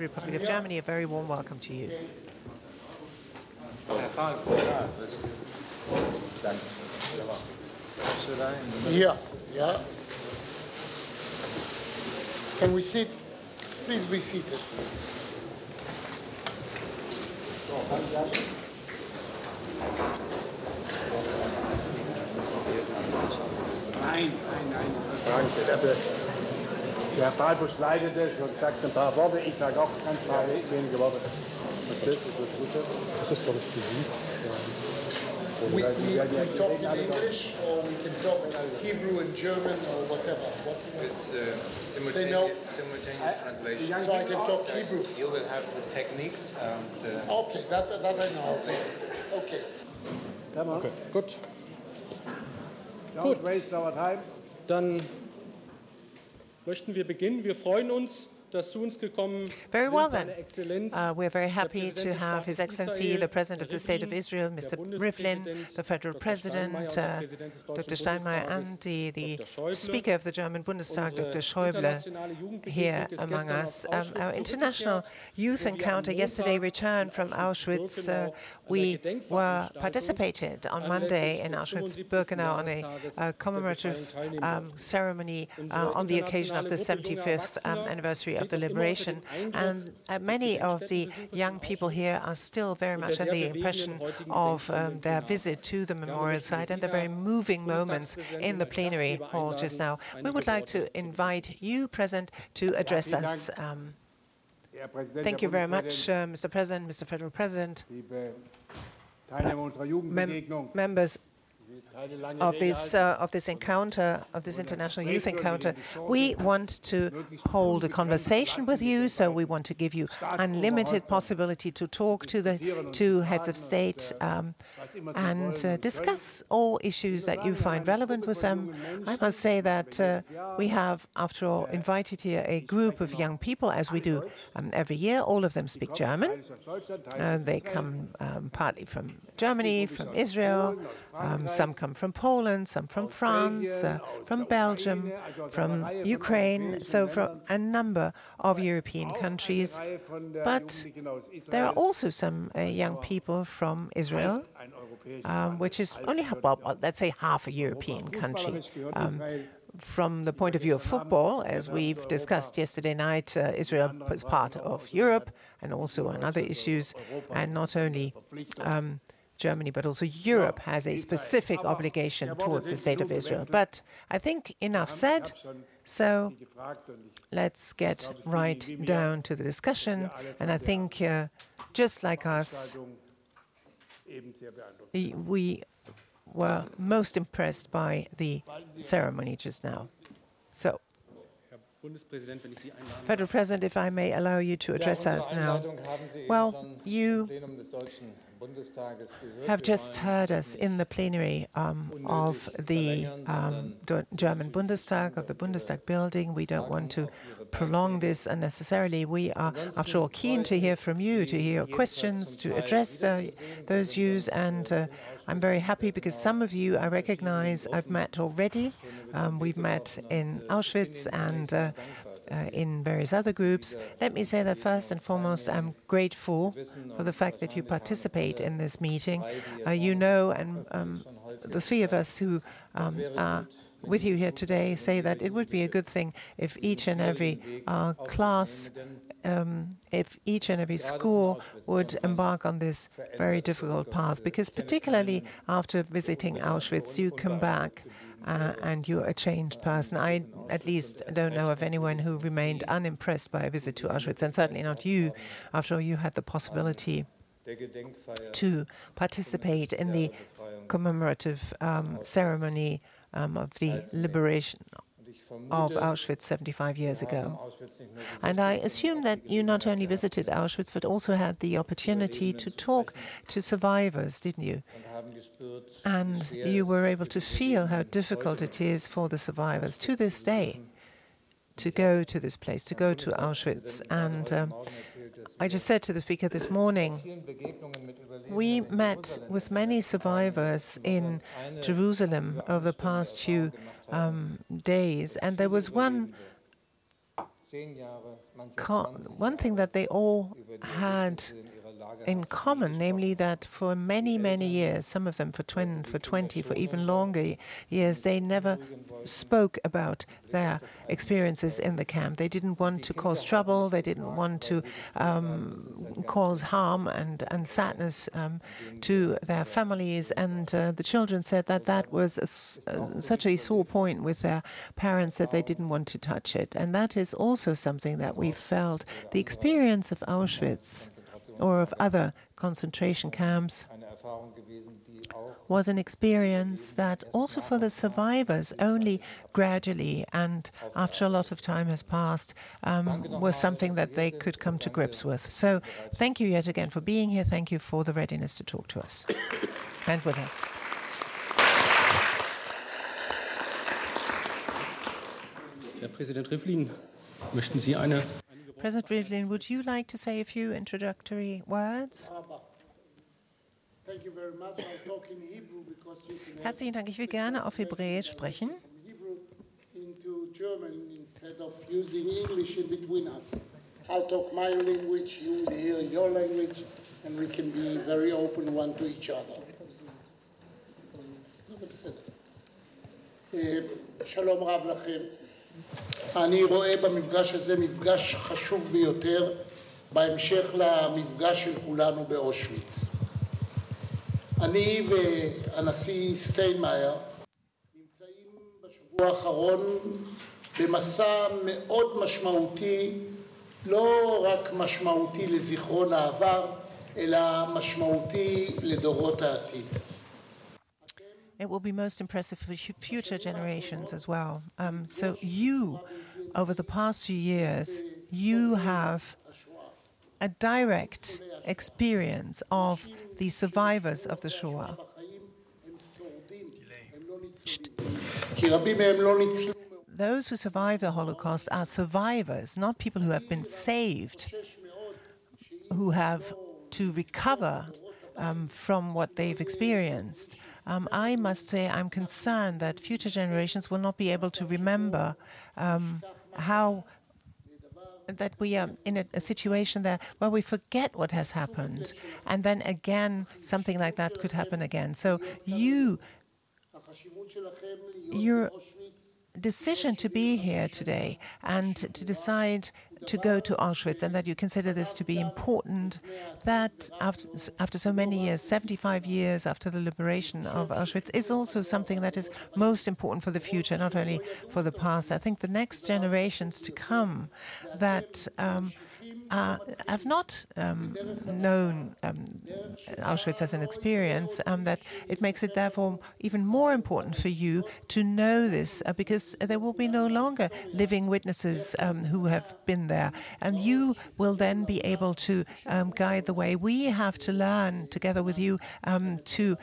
and Federal Republic of Germany, a very warm welcome to you. Herr Falk. Ja, das Danke. Should I? in the middle? Here, yeah. Can we sit? Please be seated. Nein, nein, nein. Der, Fahlbusch leitet es und sagt ein paar Worte. Ich sage auch ganz paar wenige Worte. Verstehst du das Gute? Das ist, glaube ich, We, we, we talk in English or we can talk Hebrew and German or whatever. What, It's uh, They know- simultaneous, simultaneous translation. so I can talk Hebrew. You will have the techniques and the Okay, that, that I know. Okay. Okay, Gut, Don't waste our time. dann möchten wir beginnen. Wir freuen uns, dass zu uns gekommen Very well then. Uh, we're very happy to have His Excellency, the President of the State of Israel, Mr. Rivlin, the Federal President, Steinmeier und der uh, Dr. Steinmeier, and the, the Speaker of the German Bundestag, Dr. Schäuble, here among us. Um, our international youth wo wir am encounter yesterday returned from Auschwitz. Uh, we were participated on Monday in Auschwitz-Birkenau on a uh, commemorative um, ceremony uh, on the occasion of the 75th um, anniversary of the liberation. And uh, many of the young people here are still very much under the impression of um, their visit to the memorial site and the very moving moments in the plenary hall just now. We would like to invite you present to address us. Um, Thank you very much, uh, Mr. President, Mr. Federal President, liebe Teilnehmer unserer mem- members Keine lange of this uh, of this encounter, of this international youth encounter, we want to hold a conversation with you. So we want to give you unlimited possibility to talk to the two heads of state um, and uh, discuss all issues that you find relevant with them. I must say that uh, we have, after all, invited here a group of young people, as we do um, every year. All of them speak German. Uh, they come um, partly from Germany, from Israel, um, some come from Poland, some from France, uh, from Belgium, from Ukraine, so from a number of European countries. eine Reihe von der But Jugendlichen aus Israel. there are also some uh, young people from Israel, um, which is only, well, let's say half a European country. Um, from the point of view of football, as we've discussed yesterday night, uh, Israel is part of Europe and also on other issues, and not only um, Germany, but also Europe has a specific obligation towards the state of Israel. But I think enough said. So gefragt und ich let's get right down to the discussion. And I think, uh, just like us, Zeitung eben sehr beeindruckt. y- we were most impressed by the ceremony just now. So, Herr Bundespräsident, wenn ich Sie einladen Federal President, if I may allow you to address us now. Einladung haben Sie eben Well, you im Plenum des Deutschen Bundestages gehört. have just heard us in the plenary um, of the um, German Bundestag, of the Bundestag building. We don't want to prolong this unnecessarily. We are, after all, keen to hear from you, to hear your questions, to address uh, those views. And uh, I'm very happy because some of you I recognize I've met already. Um, we've met in Auschwitz and uh, in various other groups. Let me say that first and foremost, I'm grateful for the fact that you participate in this meeting. Uh, you know, and um, the three of us who um, are with you here today say that it would be a good thing if each and every uh, class, um, if each and every school would embark on this very difficult path, because particularly after visiting Auschwitz, you come back uh, and you're a changed person. I, at least, don't know of anyone who remained unimpressed by a visit to Auschwitz, and certainly not you. After all, you had the possibility to participate in the commemorative um, ceremony um, of the liberation of Auschwitz 75 years ago. Auschwitz nicht nur And I assume that you not only visited Auschwitz, but also had the opportunity to talk to survivors, didn't you? und haben gespürt, And you were able to feel how difficult it is for the survivors to this day to go to this place, to go to Auschwitz. And um, Morgen erzählt, dass I just said to the speaker this morning, we met with many survivors in Jerusalem over the past few um, days, and there was one one thing that they all had in common, namely that for many, many years, some of them for 20, for 20, for even longer years, they never spoke about their experiences in the camp. They didn't want to cause trouble, they didn't want to um, cause harm and, and sadness um, to their families. And uh, the children said that that was a, uh, such a sore point with their parents that they didn't want to touch it. And that is also something that we felt. The experience of Auschwitz or of other concentration camps was an experience that also for the survivors only gradually and after a lot of time has passed um, was something that they could come to grips with. So thank you yet again for being here. Thank you for the readiness to talk to us and with us. Herr Präsident Rivlin, möchten Sie eine President Rivlin, would you like to say a few introductory words? Herzlichen Dank. Ich will gerne auf Hebräisch sprechen. I'll talk my language, you will hear your language, and we can be very open one to each other. שלום רב לכם. אני רואה במפגש הזה מפגש חשוב ביותר בהמשך למפגש של כולנו באושוויץ. אני והנשיא סטיינמאייר נמצאים בשבוע האחרון במסע מאוד משמעותי, לא רק משמעותי לזיכרון העבר, אלא משמעותי לדורות העתיד. It will be most impressive for future generations as well. Um, so you, over the past few years, you have a direct experience of the survivors of the Shoah. Those who survived the Holocaust are survivors, not people who have been saved, who have to recover um, from what they've experienced. Um, I must say I'm concerned that future generations will not be able to remember um, how that we are in a, a, situation there where we forget what has happened, and then again something like that could happen again. So you, your decision to be here today and to decide to go to Auschwitz and that you consider this to be important, that after, after so many years, 75 years after the liberation of Auschwitz, is also something that is most important for the future, not only for the past. I think the next generations to come that um, uh, have not um, known um, Auschwitz as an experience, um, that it makes it therefore even more important for you to know this uh, because there will be no longer living witnesses um, who have been there. And you will then be able to um, guide the way. We have to learn together with you um, to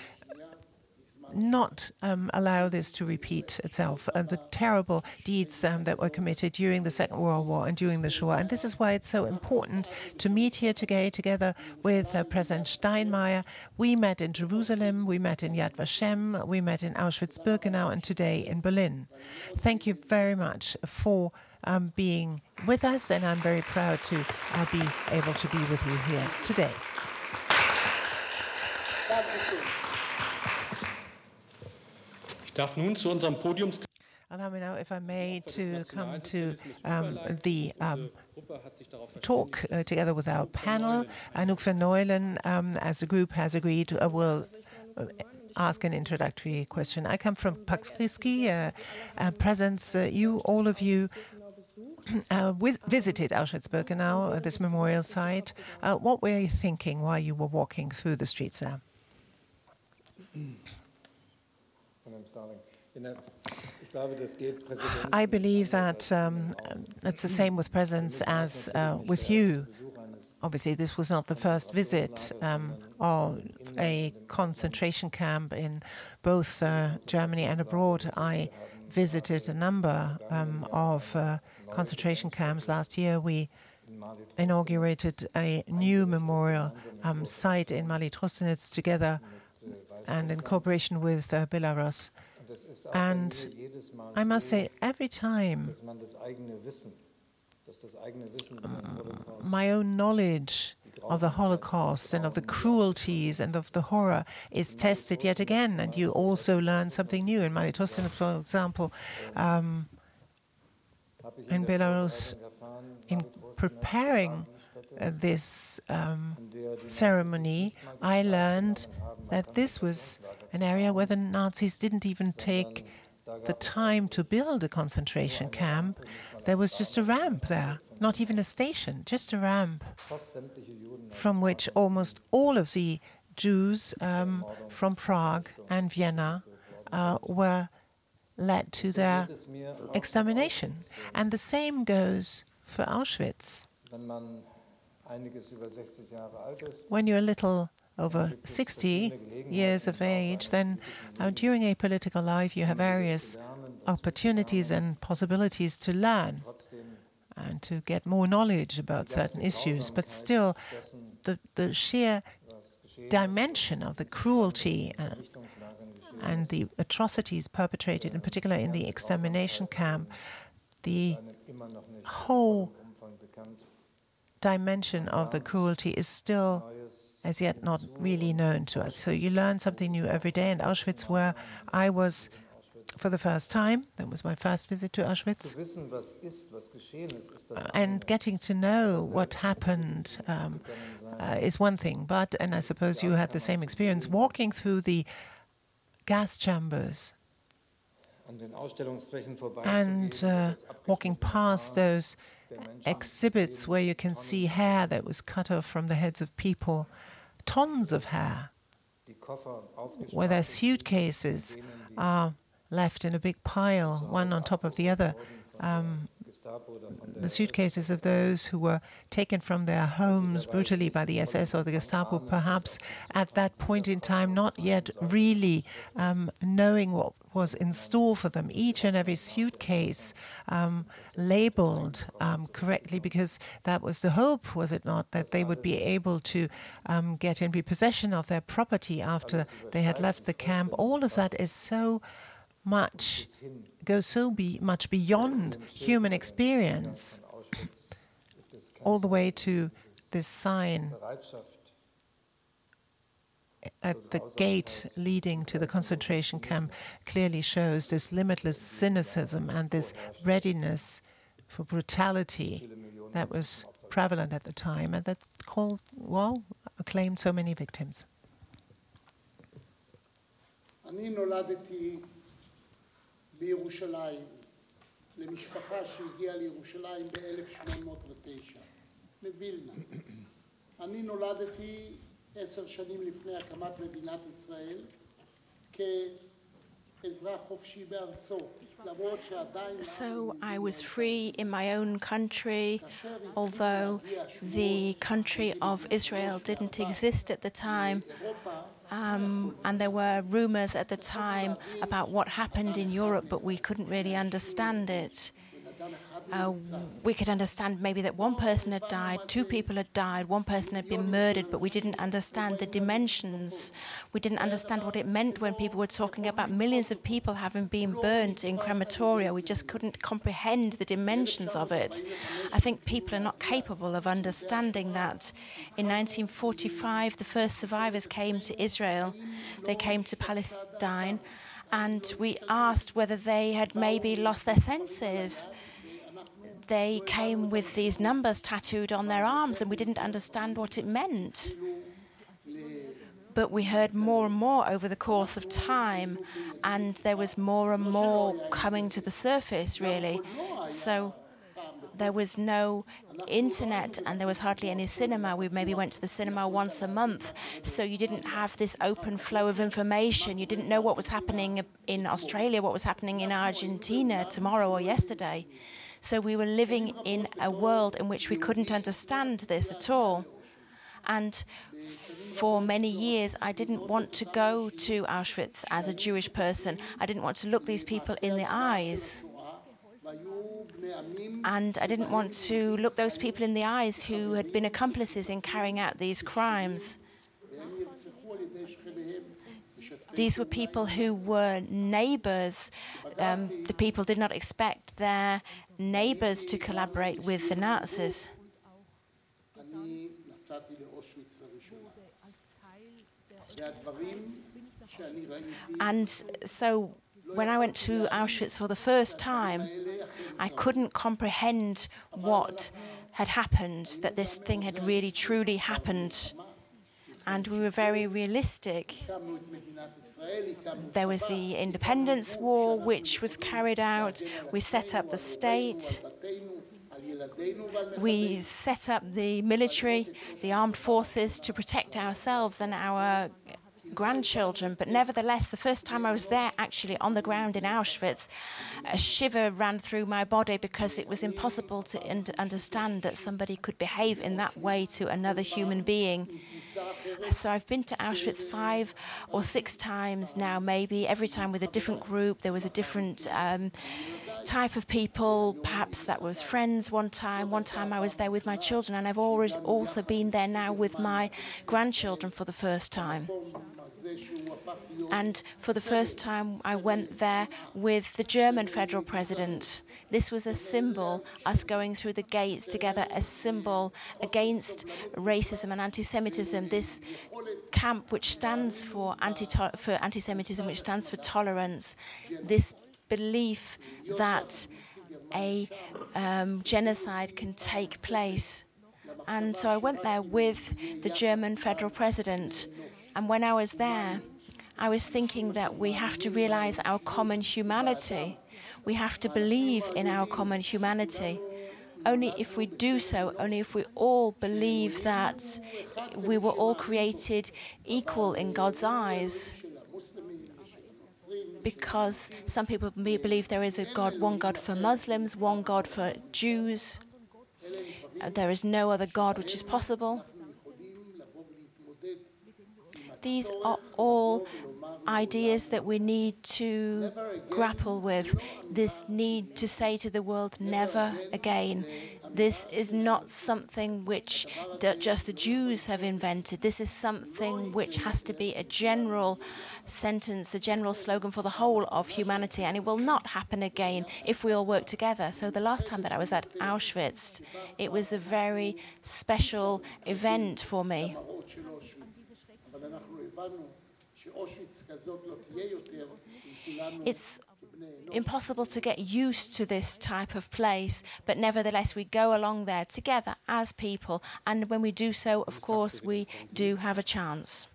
not um, allow this to repeat itself. Uh, the terrible deeds um, that were committed during the Second World War and during the Shoah. And this is why it's so important to meet here today together with uh, President Steinmeier. We met in Jerusalem, we met in Yad Vashem, we met in Auschwitz-Birkenau, and today in Berlin. Thank you very much for um, being with us, and I'm very proud to uh, be able to be with you here today. Ich darf nun zu unserem Podiums Allow me now, if I may, to come to um, the um, talk uh, together with our panel. Anouk van Neulen, um, as a group, has agreed uh, will uh, ask an introductory question. I come from Pax Christi, uh, uh, presence. Uh, you, all of you, uh, visited Auschwitz-Birkenau, uh, this memorial site. Uh, what were you thinking while you were walking through the streets there? I believe that um, it's the same with presence as uh, with you. Obviously, this was not the first visit um, of a concentration camp in both uh, Germany and abroad. I visited a number um, of uh, concentration camps. Last year, we inaugurated a new memorial um, site in Maly Trostenets together and in cooperation with uh, Belarus. And I must say, every time my own knowledge of the Holocaust and of the cruelties and of the horror is tested yet again, and you also learn something new. In Maly Trostenets, for example, um, in Belarus, in preparing this um, ceremony, I learned that this was an area where the Nazis didn't even take the time to build a concentration camp. There was just a ramp there, not even a station, just a ramp from which almost all of the Jews um, from Prague and Vienna uh, were led to their extermination. And the same goes for Auschwitz. When you're a little over 60 years of age, then uh, during a political life you have various opportunities and possibilities to learn and to get more knowledge about certain issues. But still, the, the sheer dimension of the cruelty uh, and the atrocities perpetrated, in particular in the extermination camp, the whole dimension of the cruelty is still as yet not really known to us. So you learn something new every day. And Auschwitz, where I was for the first time, that was my first visit to Auschwitz, and getting to know what happened um, uh, is one thing. But, and I suppose you had the same experience, walking through the gas chambers and uh, walking past those exhibits where you can see hair that was cut off from the heads of people, tons of hair, where their suitcases are left in a big pile, one on top of the other. Um, the suitcases of those who were taken from their homes brutally by the SS or the Gestapo, perhaps at that point in time not yet really um, knowing what was in store for them. Each and every suitcase um, labeled um, correctly, because that was the hope, was it not, that they would be able to um, get in repossession of their property after they had left the camp. All of that is so much goes so be much beyond human experience, all the way to this sign at the gate leading to the concentration camp clearly shows this limitless cynicism and this readiness for brutality that was prevalent at the time and that called, well, claimed so many victims. בירושלים, למשפחה שהגיעה לירושלים ב-1809, מווילנה. אני נולדתי עשר שנים לפני הקמת מדינת ישראל כאזרח חופשי בארצו. So I was free in my own country, although the country of Israel didn't exist at the time. Um, and there were rumors at the time about what happened in Europe, but we couldn't really understand it. Uh, we could understand maybe that one person had died, two people had died, one person had been murdered, but we didn't understand the dimensions. We didn't understand what it meant when people were talking about millions of people having been burnt in crematoria. We just couldn't comprehend the dimensions of it. I think people are not capable of understanding that. In 1945, the first survivors came to Israel, they came to Palestine, and we asked whether they had maybe lost their senses they came with these numbers tattooed on their arms, and we didn't understand what it meant. But we heard more and more over the course of time, and there was more and more coming to the surface, really. So there was no internet and there was hardly any cinema. We maybe went to the cinema once a month, so you didn't have this open flow of information. You didn't know what was happening in Australia, what was happening in Argentina tomorrow or yesterday. So we were living in a world in which we couldn't understand this at all. And for many years, I didn't want to go to Auschwitz as a Jewish person. I didn't want to look these people in the eyes. And I didn't want to look those people in the eyes who had been accomplices in carrying out these crimes. These were people who were neighbors. Um, the people did not expect their neighbors to collaborate with the Nazis. And so when I went to Auschwitz for the first time, I couldn't comprehend what had happened, that this thing had really truly happened and we were very realistic. There was the independence war, which was carried out. We set up the state. We set up the military, the armed forces to protect ourselves and our grandchildren. But nevertheless, the first time I was there, actually on the ground in Auschwitz, a shiver ran through my body because it was impossible to un- understand that somebody could behave in that way to another human being. So I've been to Auschwitz five or six times now, maybe every time with a different group. There was a different. Um, type of people, perhaps that was friends one time. One time I was there with my children, and I've always also been there now with my grandchildren for the first time. And for the first time, I went there with the German federal president. This was a symbol, us going through the gates together, a symbol against racism and anti Semitism. This camp, which stands for anti for Semitism, which stands for tolerance, this belief that a um, genocide can take place. And so I went there with the German federal president. And when I was there, I was thinking that we have to realize our common humanity. We have to believe in our common humanity. Only if we do so, only if we all believe that we were all created equal in God's eyes. Because some people be- believe there is a God, one God for Muslims, one God for Jews. Uh, There is no other God which is possible. These are all ideas that we need to grapple with. This need to say to the world, never again. This is not something which just the Jews have invented. This is something which has to be a general sentence, a general slogan for the whole of humanity, and it will not happen again if we all work together. So, the last time that I was at Auschwitz, it was a very special event for me. It's impossible to get used to this type of place, but nevertheless, we go along there together as people, and when we do so, of course, we do have a chance.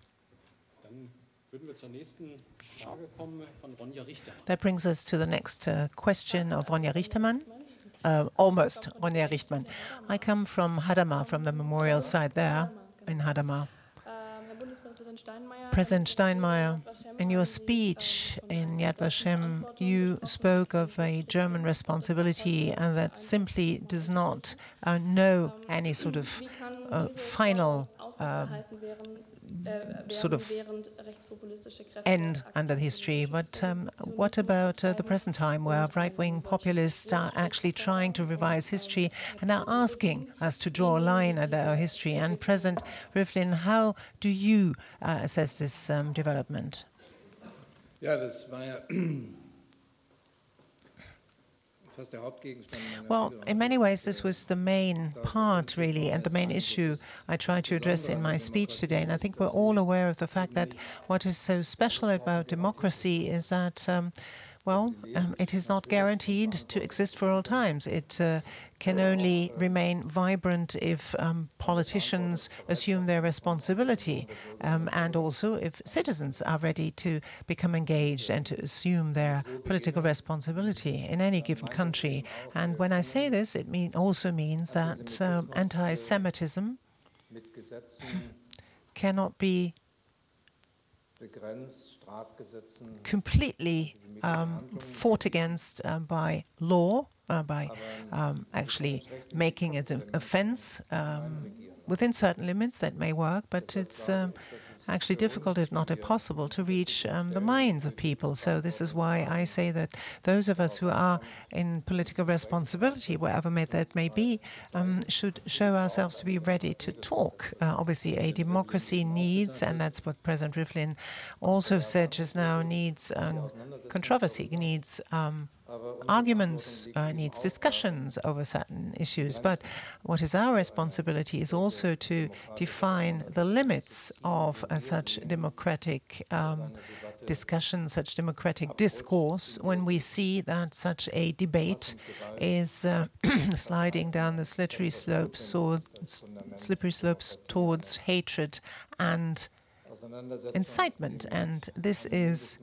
That brings us to the next uh, question of Ronja Richtermann. Uh, almost, Ronja Richtermann. I come from Hadamar, from the memorial site there in Hadamar. President Steinmeier, in your speech in Yad Vashem, you spoke of a German responsibility and that simply does not uh, know any sort of uh, final sort of end under history. But um, what about uh, the present time where right wing populists are actually trying to revise history and are asking us to draw a line at our history? And President Rivlin, how do you uh, assess this um, development? Ja, das war Well, in many ways, this was the main part, really, and the main issue I tried to address in my speech today. And I think we're all aware of the fact that what is so special about democracy is that, um, well, um, it is not guaranteed to exist for all times. It uh, can only remain vibrant if um, politicians assume their responsibility um, and also if citizens are ready to become engaged and to assume their political responsibility in any given country. And when I say this, it mean, also means that um, anti Semitism cannot be completely um, fought against um, by law, uh, by um, actually making it an offense um, within certain limits that may work, but it's um, actually difficult, if not impossible, to reach um, the minds of people. So this is why I say that those of us who are in political responsibility, wherever that may be, um, should show ourselves to be ready to talk. Uh, obviously, a democracy needs, and that's what President Rivlin also said just now, needs um, controversy, needs um, arguments, uh, needs discussions over certain issues. But what is our responsibility is also to define the limits of uh, such democratic um, discussion, such democratic discourse, when we see that such a debate is uh, sliding down the slippery slopes or slippery slopes towards hatred and incitement. And this is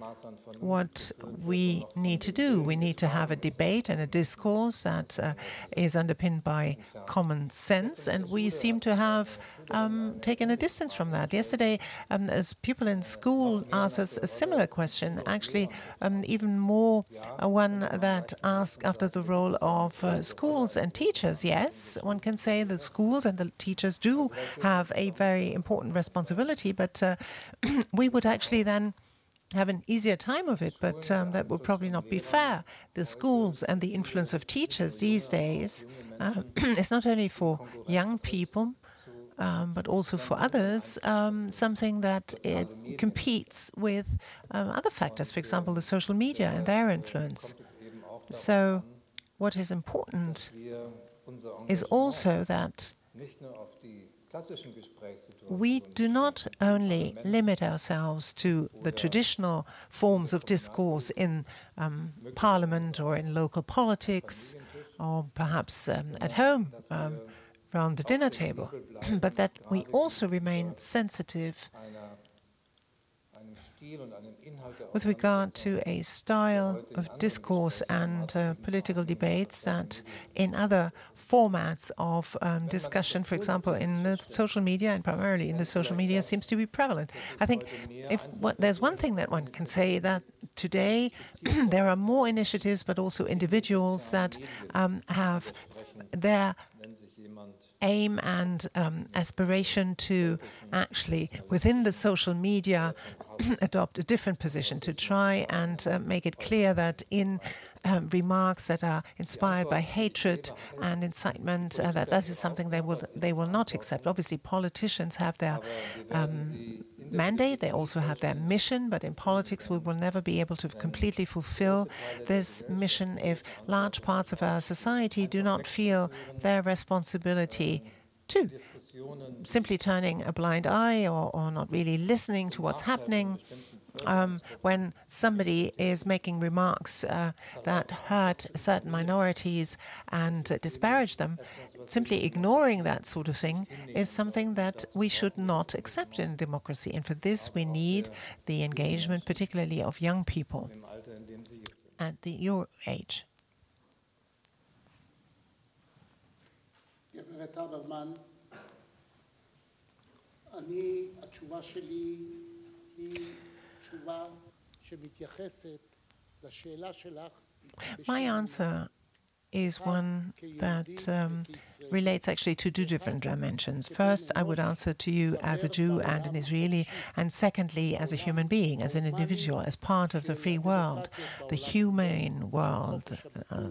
what we need to do. We need to have a debate and a discourse that uh, is underpinned by common sense. And we seem to have um, taken a distance from that. Yesterday, um, as people in school asked us a similar question, actually, um, even more uh, one that asked after the role of uh, schools and teachers. Yes, one can say that schools and the teachers do have a very important responsibility, but uh, we would actually then have an easier time of it, but um, that would probably not be fair. The schools and the influence of teachers these days uh, is not only for young people, um, but also for others, um, something that it competes with um, other factors, for example, the social media and their influence. So, what is important is also that we do not only limit ourselves to the traditional forms of discourse in um, parliament or in local politics or perhaps um, at home um, around the dinner table, but that we also remain sensitive with regard to a style of discourse and uh, political debates that in other formats of um, discussion, for example, in the social media and primarily in the social media, seems to be prevalent. I think if what, there's one thing that one can say that today there are more initiatives, but also individuals that um, have their aim and um, aspiration to actually, within the social media, adopt a different position, to try and uh, make it clear that in um, remarks that are inspired by hatred and incitement, uh, that that is something they will they will not accept. Obviously, politicians have their um, mandate, they also have their mission, but in politics we will never be able to completely fulfill this mission if large parts of our society do not feel their responsibility too. Simply turning a blind eye or, or not really listening to what's happening um, when somebody is making remarks uh, that hurt certain minorities and uh, disparage them, simply ignoring that sort of thing is something that we should not accept in democracy. And for this, we need the engagement, particularly of young people at the, your age. My answer is one that um, relates actually to two different dimensions. First, I would answer to you as a Jew and an Israeli, and secondly, as a human being, as an individual, as part of the free world, the humane world. Uh,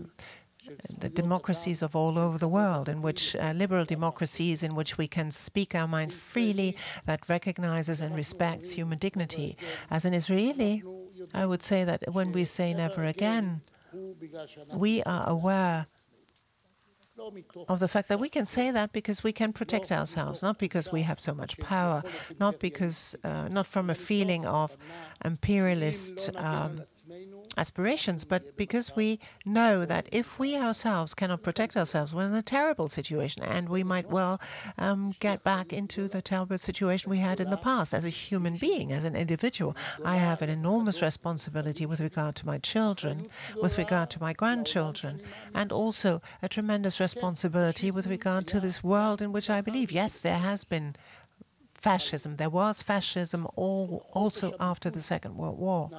the democracies of all over the world, in which uh, liberal democracies, in which we can speak our mind freely, that recognizes and respects human dignity. As an Israeli, I would say that when we say never again, we are aware of the fact that we can say that because we can protect ourselves, not because we have so much power, not because, uh, not from a feeling of imperialist um, aspirations, but because we know that if we ourselves cannot protect ourselves, we're in a terrible situation, and we might well um, get back into the terrible situation we had in the past. As a human being, as an individual, I have an enormous responsibility with regard to my children, with regard to my grandchildren, and also a tremendous with regard to this world in which I believe. Yes, there has been fascism. There was fascism all, also after the Second World War.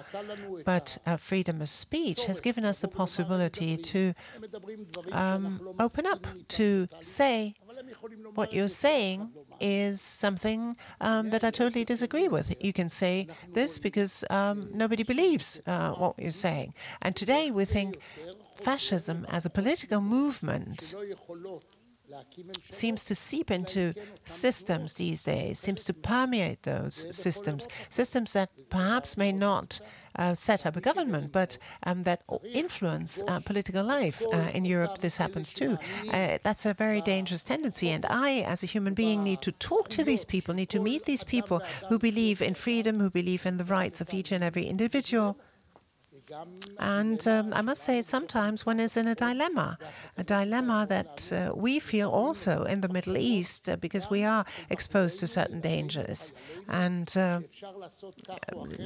But uh, freedom of speech has given us the possibility to um, open up, to say what you're saying is something um, that I totally disagree with. You can say this because um, nobody believes uh, what you're saying. And today we think fascism as a political movement seems to seep into systems these days, seems to permeate those systems, systems that perhaps may not uh, set up a government, but um, that influence uh, political life. Uh, in Europe, this happens too. Uh, that's a very dangerous tendency. And I, as a human being, need to talk to these people, need to meet these people who believe in freedom, who believe in the rights of each and every individual. And um, I must say, sometimes one is in a dilemma, a dilemma that uh, we feel also in the Middle East uh, because we are exposed to certain dangers. And uh,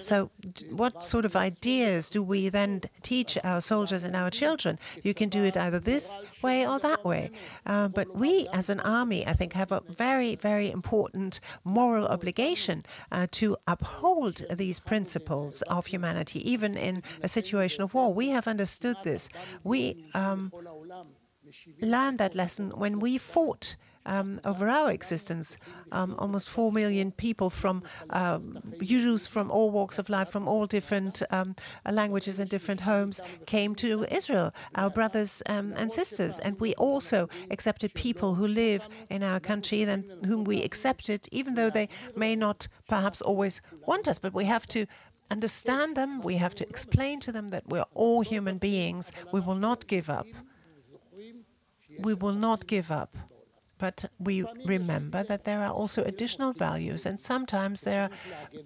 so, what sort of ideas do we then teach our soldiers and our children? You can do it either this way or that way. Uh, but we, as an army, I think, have a very, very important moral obligation uh, to uphold these principles of humanity, even in a situation of war. We have understood this. We um, learned that lesson when we fought um, over our existence. Um, almost four million people from um, Jews from all walks of life, from all different um, languages and different homes, came to Israel, our brothers um, and sisters. And we also accepted people who live in our country and whom we accepted, even though they may not perhaps always want us. But we have to understand them, we have to explain to them that we're all human beings. We will not give up. We will not give up. But we remember that there are also additional values, and sometimes there,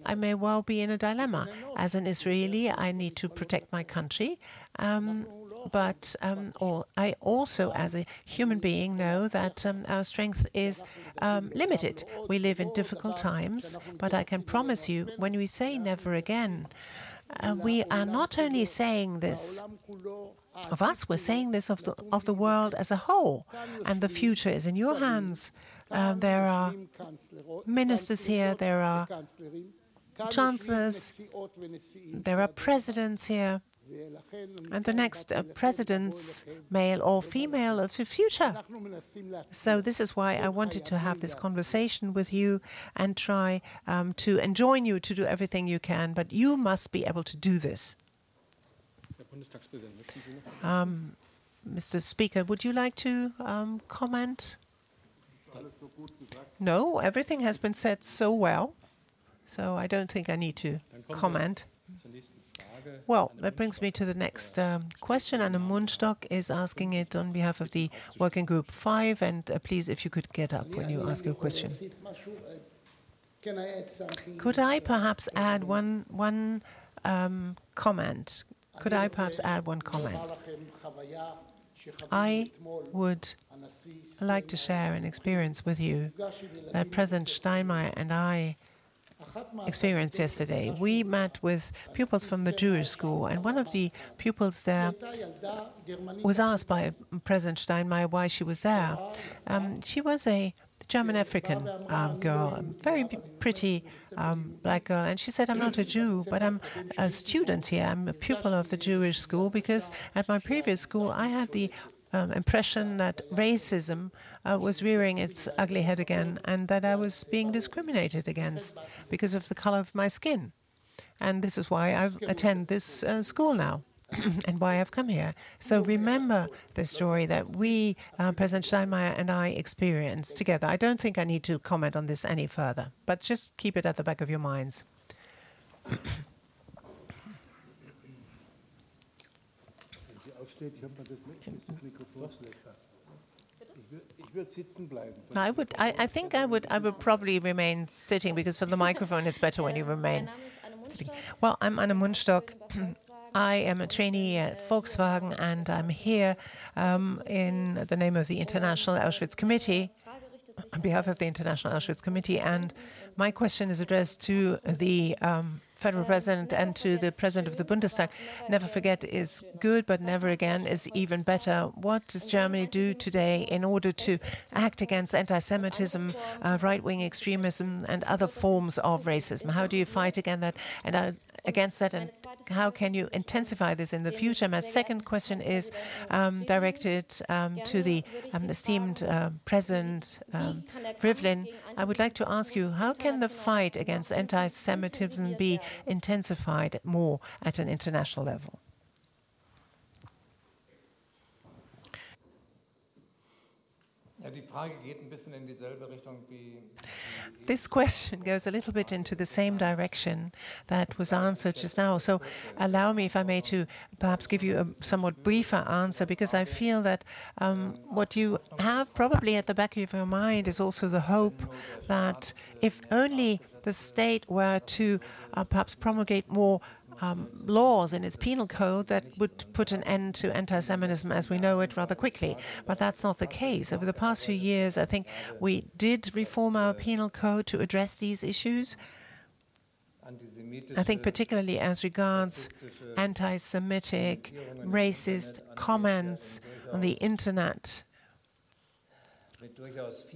I may well be in a dilemma. As an Israeli, I need to protect my country, um, but um, I also, as a human being, know that um, our strength is um, limited. We live in difficult times, but I can promise you, when we say never again, uh, we are not only saying this of us, we're saying this of the, of the world as a whole, and the future is in your hands. Uh, there are ministers here, there are chancellors, there are presidents here. And the next uh, presidents, male or female, of the future. So, this is why I wanted to have this conversation with you and try um, to enjoin you to do everything you can, but you must be able to do this. Um, Mr. Speaker, would you like to um, comment? No, everything has been said so well, so I don't think I need to comment. Well, that brings me to the next um, question. Anna Mundstock is asking it on behalf of the Working Group 5. And uh, please, if you could get up when you ask your question. Could I perhaps add one, one um, comment? Could I perhaps add one comment? I would like to share an experience with you that President Steinmeier and I experience yesterday. We met with pupils from the Jewish school, and one of the pupils there was asked by President Steinmeier why she was there. Um, she was a German African um, girl, a very pretty um, black girl, and she said, I'm not a Jew, but I'm a student here. I'm a pupil of the Jewish school because at my previous school I had the um, impression that racism uh, was rearing its ugly head again and that I was being discriminated against because of the color of my skin. And this is why I attend this uh, school now. and why I've come here. So remember the story that we, uh, President Steinmeier and I, experienced together. I don't think I need to comment on this any further, but just keep it at the back of your minds. I would. I, I, think I would. I would probably remain sitting because for the microphone, it's better when you remain sitting. Well, I'm Anna Mundstock. I am a trainee at Volkswagen, and I'm here um, in the name of the International Auschwitz Committee, on behalf of the International Auschwitz Committee. And my question is addressed to the um, federal president and to the president of the Bundestag. Never forget is good, but never again is even better. What does Germany do today in order to act against anti Semitism, uh, right wing extremism, and other forms of racism? How do you fight against that? And I, against that, and how can you intensify this in the future? My second question is um, directed um, to the um, esteemed uh, President um, Rivlin. I would like to ask you, how can the fight against anti-Semitism be intensified more at an international level? This question goes a little bit into the same direction that was answered just now. So allow me, if I may, to perhaps give you a somewhat briefer answer, because I feel that um, what you have probably at the back of your mind is also the hope that if only the state were to uh, perhaps promulgate more um, laws in its penal code that would put an end to anti Semitism as we know it rather quickly. But that's not the case. Over the past few years, I think we did reform our penal code to address these issues. I think, particularly as regards anti Semitic, racist comments on the internet.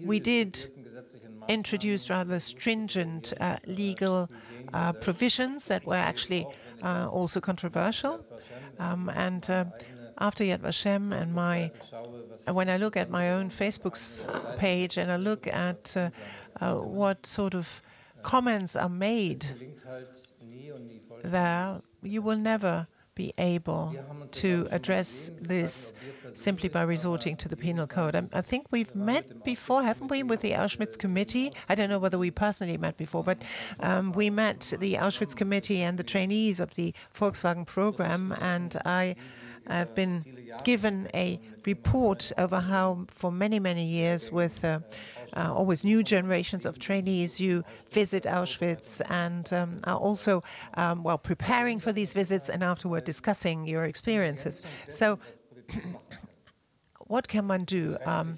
We did introduce rather stringent uh, legal uh, provisions that were actually uh, also controversial. Um, and uh, after Yad Vashem and my, when I look at my own Facebook page and I look at uh, uh, what sort of comments are made there, you will never be able to address this simply by resorting to the penal code. I, I, think we've met before, haven't we, with the Auschwitz Committee? I don't know whether we personally met before, but um, we met the Auschwitz Committee and the trainees of the Volkswagen program, and I have been given a report over how, for many, many years, with uh, uh, always new generations of trainees. You visit Auschwitz and um, are also, um, well, preparing for these visits and afterward discussing your experiences. So, what can one do um,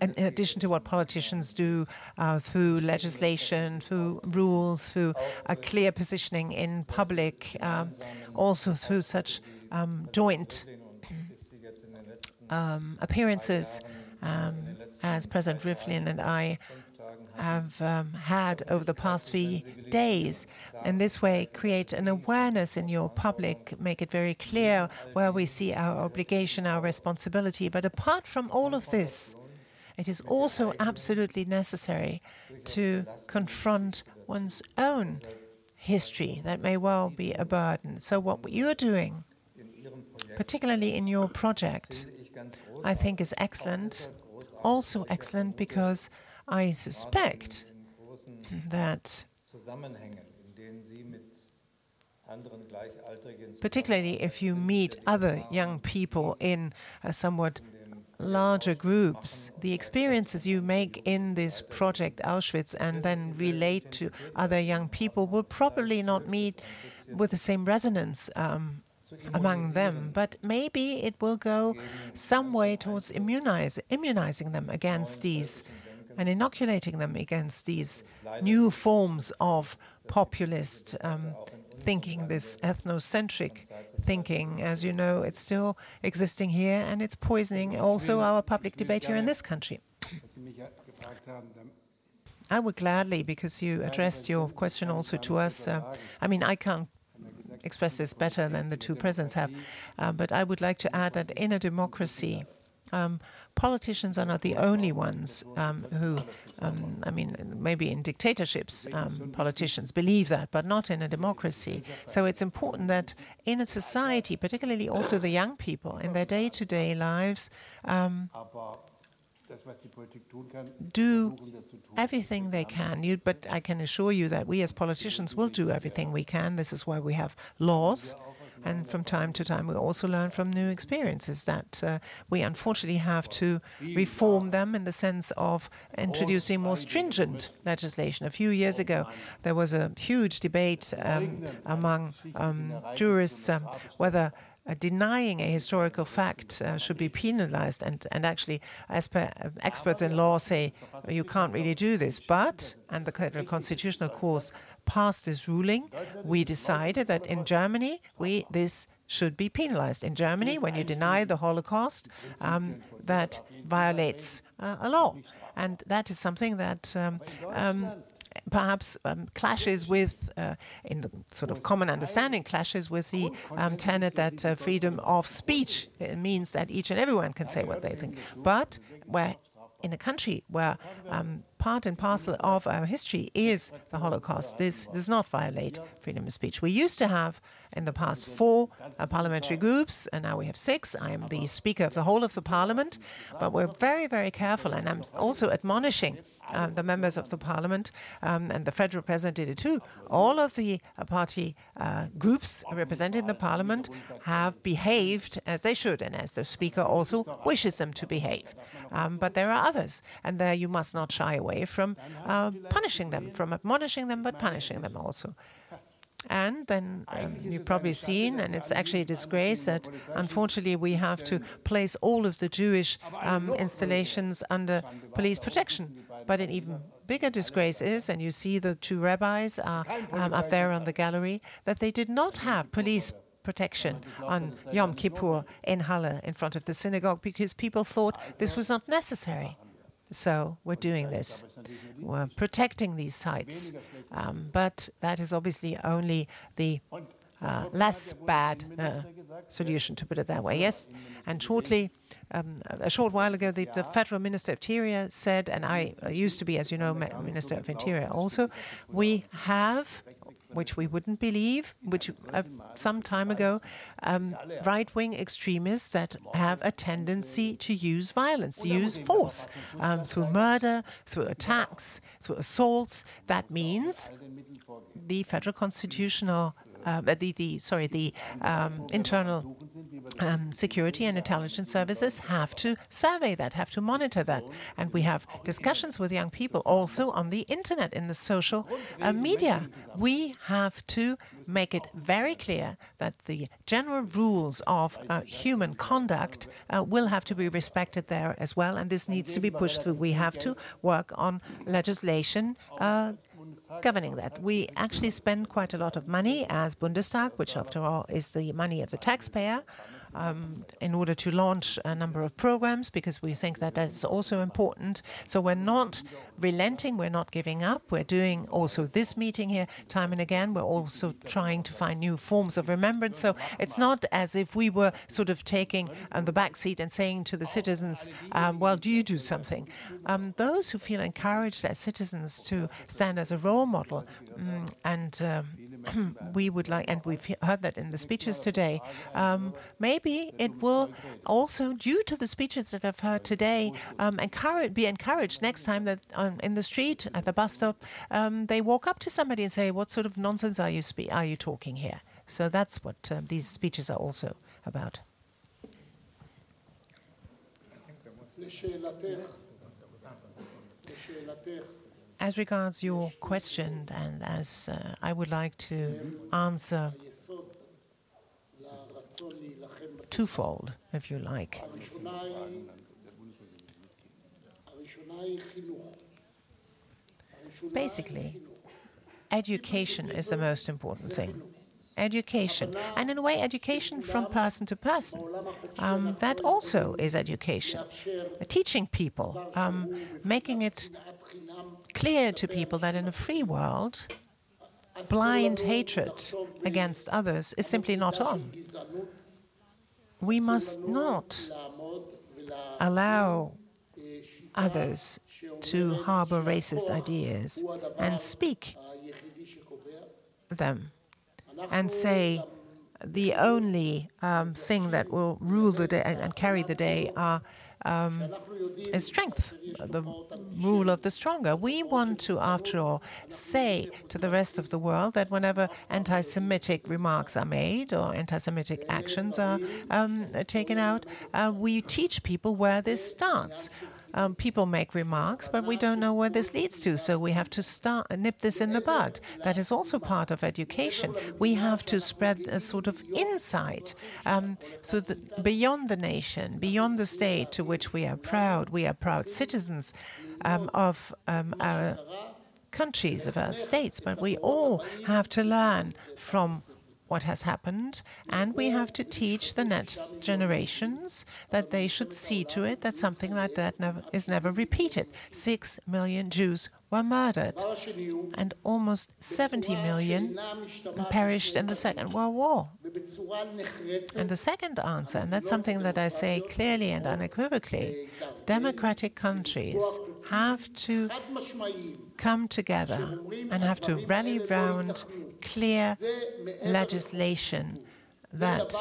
in addition to what politicians do uh, through legislation, through rules, through a clear positioning in public, um, also through such um, joint um, appearances um, as President Rivlin and I have um, had over the past few days. In this way, create an awareness in your public, make it very clear where we see our obligation, our responsibility. But apart from all of this, it is also absolutely necessary to confront one's own history that may well be a burden. So, what you are doing, particularly in your project, I think is excellent. Also excellent because I suspect that particularly if you meet other young people in somewhat larger groups, the experiences you make in this project Auschwitz and then relate to other young people will probably not meet with the same resonance um, among them, but maybe it will go some way towards immunize, immunizing them against these and inoculating them against these new forms of populist um, thinking, this ethnocentric thinking. As you know, it's still existing here and it's poisoning also our public debate here in this country. I would gladly, because you addressed your question also to us. Uh, I mean, I can't express this better than the two presidents have. Uh, but I would like to add that in a democracy, um, politicians are not the only ones um, who, um, I mean, maybe in dictatorships, um, politicians believe that, but not in a democracy. So it's important that in a society, particularly also the young people, in their day to day lives, um, do everything they can. You, but I can assure you that we as politicians will do everything we can. This is why we have laws. And from time to time, we also learn from new experiences that uh, we unfortunately have to reform them in the sense of introducing more stringent legislation. A few years ago, there was a huge debate um, among um, jurists um, whether uh, denying a historical fact uh, should be penalized. And, and actually, per, uh, experts in law say you can't really do this. But, and the Constitutional Court passed this ruling, we decided that in Germany, we this should be penalized. In Germany, when you deny the Holocaust, um, that violates uh, a law. And that is something that um, um, perhaps um, clashes with, uh, in the sort of common understanding, clashes with the um, tenet that uh, freedom of speech means that each and everyone can say what they think. But where in a country where um, part and parcel of our history is the Holocaust, this does not violate freedom of speech. We used to have in the past four uh, parliamentary groups, and now we have six. I am the Speaker of the whole of the Parliament, but we're very, very careful, and I'm also admonishing um, the members of the parliament, um, and the federal president did it too. All of the uh, party uh, groups represented in the parliament have behaved as they should, and as the speaker also wishes them to behave. Um, but there are others, and there you must not shy away from uh, punishing them, from admonishing them, but punishing them also. And then um, you've probably seen, and it's actually a disgrace that unfortunately we have to place all of the Jewish um, installations under police protection. But an even bigger disgrace is, and you see the two rabbis are um, up there on the gallery, that they did not have police protection on Yom Kippur in Halle in front of the synagogue because people thought this was not necessary. So we're doing this. We're protecting these sites. Um, but that is obviously only the uh, less bad uh, solution, to put it that way. Yes, and shortly, um, a short while ago, the, the, Federal Minister of Interior said, and I used to be, as you know, Minister of Interior also, we have which we wouldn't believe, which uh, some time ago, um, right wing extremists that have a tendency to use violence, to use force um, through murder, through attacks, through assaults. That means the federal constitutional uh, the, the sorry the um, internal um, security and intelligence services have to survey that, have to monitor that, and we have discussions with young people also on the internet in the social uh, media. We have to make it very clear that the general rules of uh, human conduct uh, will have to be respected there as well, and this needs to be pushed through. We have to work on legislation uh, governing that. We actually spend quite a lot of money as Bundestag, which after all is the money of the taxpayer in order to launch a number of programs because we think that that's also important. So we're not relenting, we're not giving up. We're doing also this meeting here time and again. We're also trying to find new forms of remembrance. So it's not as if we were sort of taking um, the back seat and saying to the citizens, um, well, do you do something? Um, those who feel encouraged as citizens to stand as a role model um, and um, we would like, and we've heard that in the speeches today, um, maybe it will also, due to the speeches that I've heard today, um, encourage, be encouraged next time that um, in the street, at the bus stop, um, they walk up to somebody and say, what sort of nonsense are you, are you talking here? So that's what um, these speeches are also about. As regards your question, and as uh, I would like to answer twofold, if you like. Basically, education is the most important thing education. And in a way, education from person to person. Um, that also is education. Teaching people, um, making it clear to people that in a free world, blind hatred against others is simply not on. We must not allow others to harbor racist ideas and speak them and say the only um, thing that will rule the day and, carry the day are um, is strength, the rule of the stronger. We want to, after all, say to the rest of the world that whenever anti Semitic remarks are made or anti Semitic actions are um, taken out, uh, we teach people where this starts um, people make remarks, but we don't know where this leads to. So we have to start nip this in the bud. That is also part of education. We have to spread a sort of insight um, so that beyond the nation, beyond the state to which we are proud. We are proud citizens um, of um, our countries, of our states, but we all have to learn from what has happened, and we have to teach the next generations that they should see to it that something like that never, is never repeated. Six million Jews were murdered, and almost 70 million perished in the Second World War. And the second answer, and that's something that I say clearly and unequivocally democratic countries have to come together and have to rally round clear legislation that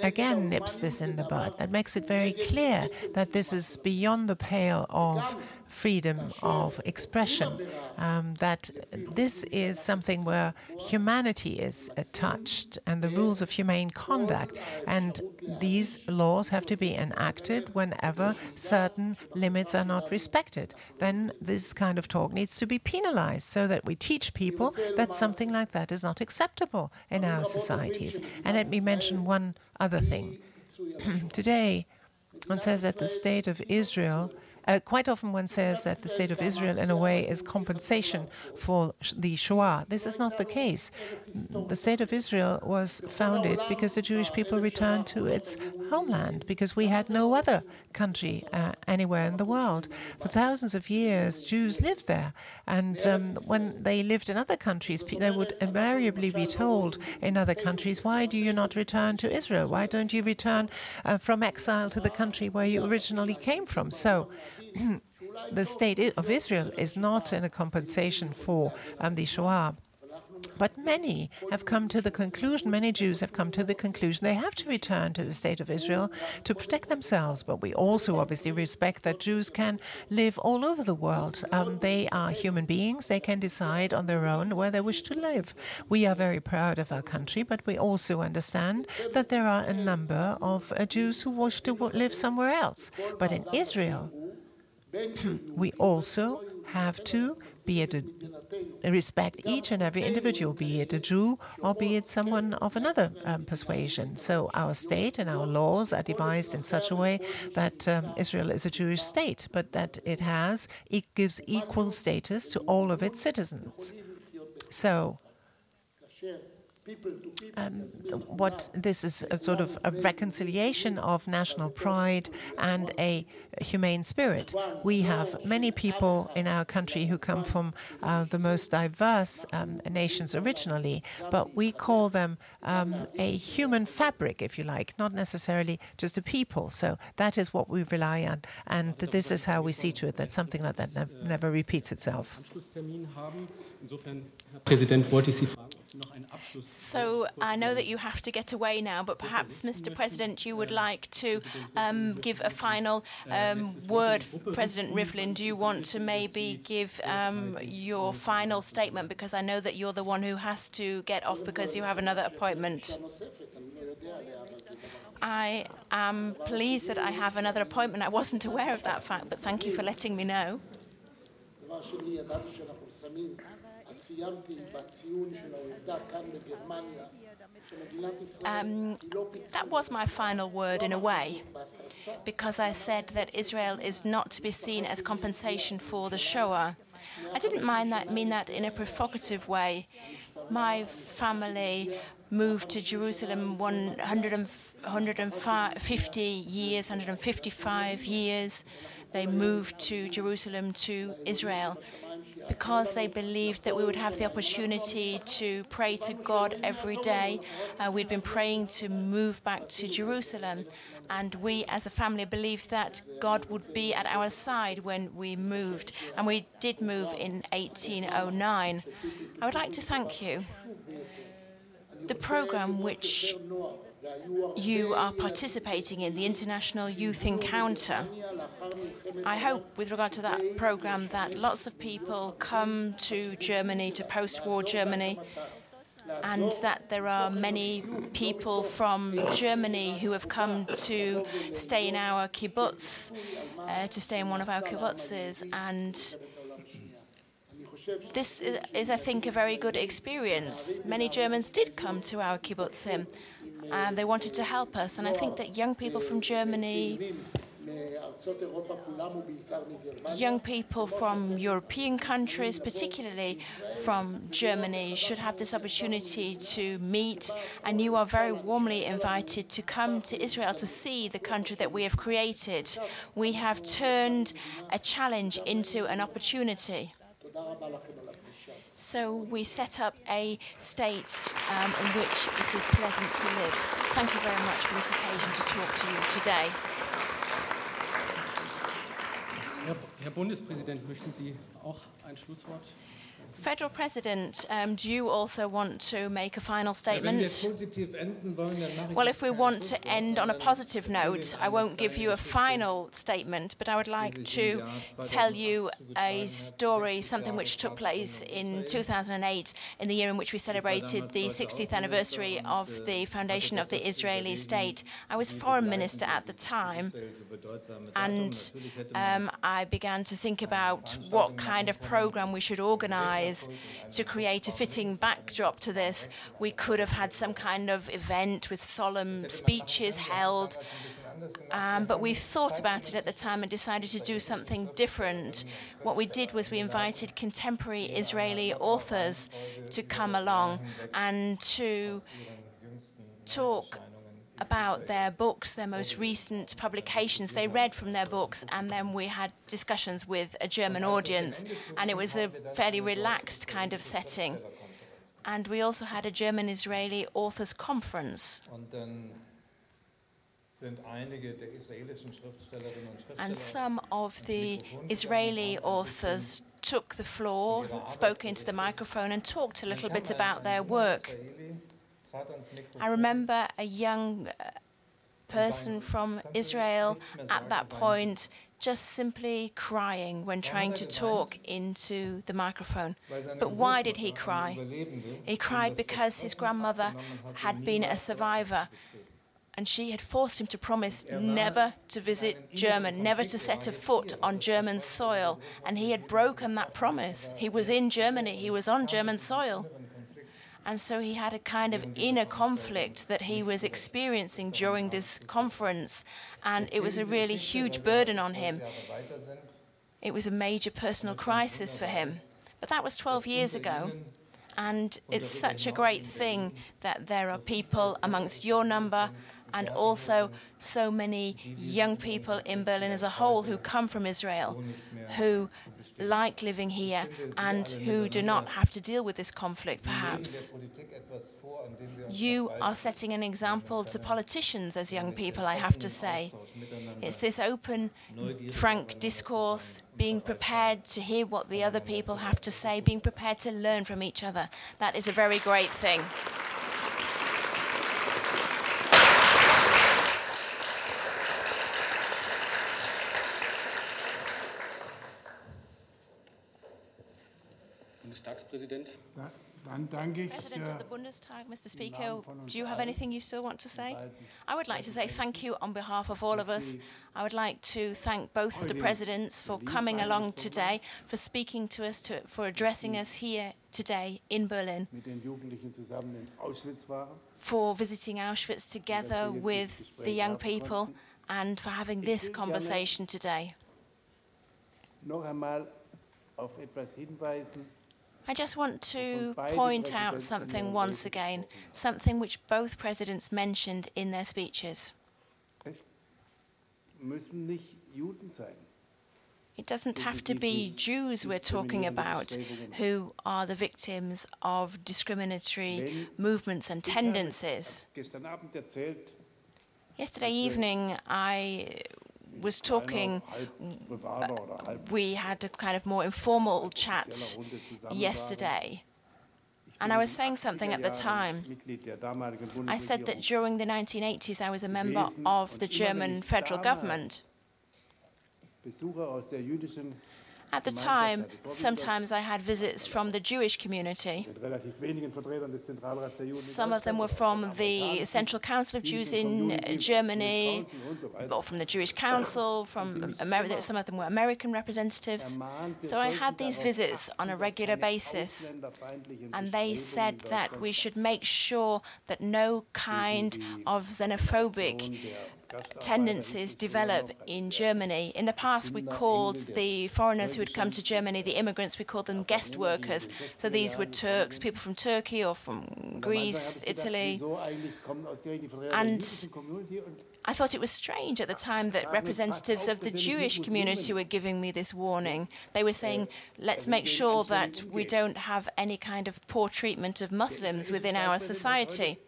again nips this in the bud, that makes it very clear that this is beyond the pale of freedom of expression, um, that this is something where humanity is uh, touched and the rules of humane conduct. And these laws have to be enacted whenever certain limits are not respected. Then this kind of talk needs to be penalized so that we teach people that something like that is not acceptable in our societies. And let me mention one other thing. Today, one says that the state of Israel, uh, quite often one says that the state of Israel, in a way, is compensation for the Shoah. This is not the case. The state of Israel was founded because the Jewish people returned to its homeland, because we had no other country uh, anywhere in the world. For thousands of years, Jews lived there. And um, when they lived in other countries, they would invariably be told in other countries, why do you not return to Israel? Why don't you return uh, from exile to the country where you originally came from? So, the state of Israel is not in a compensation for um, the Shoah. But many have come to the conclusion, many Jews have come to the conclusion they have to return to the state of Israel to protect themselves. But we also obviously respect that Jews can live all over the world. Um, they are human beings, they can decide on their own where they wish to live. We are very proud of our country, but we also understand that there are a number of uh, Jews who wish to live somewhere else. But in Israel, we also have to be it a, respect each and every individual, be it a Jew or be it someone of another um, persuasion. So our state and our laws are devised in such a way that um, Israel is a Jewish state, but that it has it gives equal status to all of its citizens. So um, what this is a sort of a reconciliation of national pride and a humane spirit. We have many people in our country who come from uh, the most diverse um, nations originally, but we call them um, a human fabric, if you like, not necessarily just a people. So that is what we rely on, and this is how we see to it that something like that never repeats itself. Anschlusstermin haben. Insofern, Herr Präsident, wollte ich Sie fragen, ob Sie noch einen Abschluss So I know that you have to get away now, but perhaps, Mr. President, you would like to um, give a final um, word. President Rivlin, do you want to maybe give um, your final statement? Because I know that you're the one who has to get off because you have another appointment. I am pleased that I have another appointment. I wasn't aware of that fact, but thank you for letting me know. דבר שני, ידעתי שאנחנו שמים, אז סיימתי בציון של העובדה כאן בגרמניה, שמדינת ישראל Um, היא לא פיצחה that was my final word in a way, because I said that Israel is not to be seen as compensation for the Shoah. I didn't mind that, mean that in a provocative way. My family moved to Jerusalem 100 and f- 150 years, 155 years. They moved to Jerusalem to Israel because they believed that we would have the opportunity to pray to God every day. Uh, we'd been praying to move back to Jerusalem, and we as a family believed that God would be at our side when we moved, and we did move in 1809. I would like to thank you. The program which you are participating in, the International Youth Encounter, I hope, with regard to that program, that lots of people come to Germany, to post war Germany, and that there are many people from Germany who have come to stay in our kibbutz, uh, to stay in one of our kibbutzes. And this is, is, I think, a very good experience. Many Germans did come to our kibbutzim, and they wanted to help us. And I think that young people from Germany Young people from European countries, particularly from Germany, should have this opportunity to meet, and you are very warmly invited to come to Israel to see the country that we have created. We have turned a challenge into an opportunity. So we set up a state um, in which it is pleasant to live. Thank you very much for this occasion to talk to you today. Herr, Bundespräsident, möchten Sie auch ein Schlusswort? Federal President, um, do you also want to make a final statement? positiv enden wollen, dann mache ich Well, if we want to end on a positive note, I won't give you a final statement, but I would like to tell you a story, something which took place in 2008, in the year in which we celebrated the 60th anniversary of the foundation of the Israeli state. I was foreign minister at the time, and um, I began to think about what kind of program we should organize to create a fitting backdrop to this. We could have had some kind of event with solemn speeches held. Um, but we thought about it at the time and decided to do something different. What we did was we invited contemporary Israeli authors to come along and to talk about their books, their most recent publications. They read from their books, and then we had discussions with a German audience, and it was a fairly relaxed kind of setting. And we also had a German Israeli authors conference. Und dann sind einige der israelischen Schriftstellerinnen und Schriftsteller And some of the Israeli authors took the floor, spoke into the microphone, and talked a little bit about their work. I remember a young uh, person from Israel at that point just simply crying when trying to talk into the microphone. But why did he cry? He cried because his grandmother had been a survivor and she had forced him to promise never to visit German, never to set a foot on German soil. And he had broken that promise. He was in Germany, he was on German soil. And so he had a kind of inner conflict that he was experiencing during this conference, and it was a really huge burden on him. It was a major personal crisis for him. But that was 12 years ago. And it's such a great thing that there are people amongst your number and also so many young people in Berlin as a whole who come from Israel, who like living here and who do not have to deal with this conflict, perhaps. Politik etwas vor, an dem wir uns You are setting an example to politicians as young people, I have to say. It's this open, frank discourse, being prepared to hear what the other people have to say, being prepared to learn from each other. That is a very great thing. Bundestagspräsident. Da- Dann danke ich President of the Bundestag, Mr. Speaker, do you have anything you still want to say? I would like to say thank you on behalf of all of us. I would like to thank both of the presidents for coming along today, for speaking to us, to, for addressing us here today in Berlin, mit den Jugendlichen zusammen in Auschwitz waren. for visiting Auschwitz together with the young people, and for having this conversation today. Noch einmal auf etwas hinweisen. I just want to point out something once again, something which both presidents mentioned in their speeches. Es müssen nicht Juden sein. It doesn't have to be Jews we're talking about who are the victims of discriminatory movements and tendencies. Gestern Abend erzählt, Yesterday evening, I was talking, einer halb privater oder halb we had a kind of more informal chat offizieller Runde zusammen waren. yesterday. And I was saying something at the time. Jahren Mitglied der damaligen I said that during the 1980s, I was a member of the German federal government. Besucher aus der jüdischen, At the time, sometimes I had visits from the Jewish community. mit relativ wenigen Vertretern des Zentralrats der Juden. in Some of them were from the Central Council of Jews in Germany, uh, Jewish Council und so weiter. or from the Jewish Council, from America. Some of them were American representatives. So I had these visits on a regular basis. And they said that we should make sure that no kind of xenophobic tendencies develop in Germany. In the past, we called the foreigners who had come to Germany, the immigrants, we called them guest workers. So these were Turks, people from Turkey or from Greece, Italy. And I thought it was strange at the time that representatives of the Jewish community were giving me this warning. They were saying, let's make sure that we don't have any kind of poor treatment of Muslims within our society.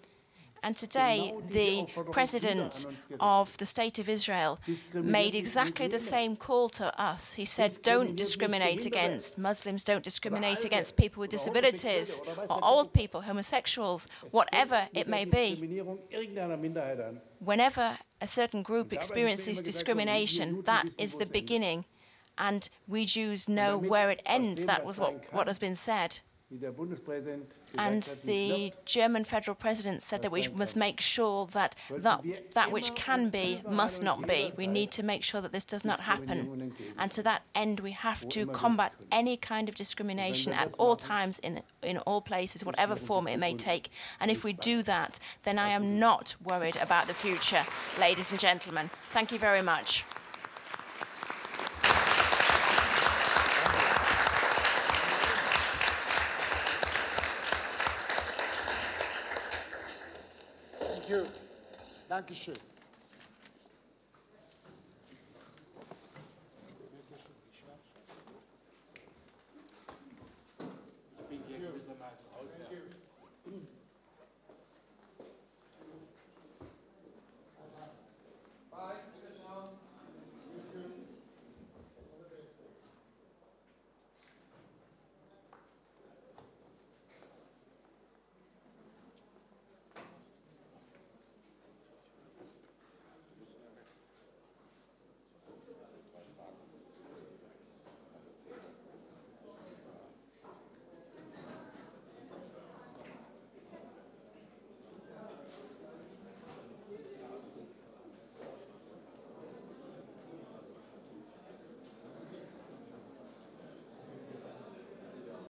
And today, the president of the State of Israel made exactly the same call to us. He said, don't discriminate against Muslims, don't discriminate against people with disabilities, or old people, homosexuals, whatever it may be. Whenever a certain group experiences discrimination, that is the beginning. And we Jews know where it ends. That was what, what has been said. And the German federal president said that we must make sure that, that that which can be must not be. We need to make sure that this does not happen. And to that end, we have to combat any kind of discrimination at all times, in, in all places, whatever form it may take. And if we do that, then I am not worried about the future, ladies and gentlemen. Thank you very much. Dankeschön.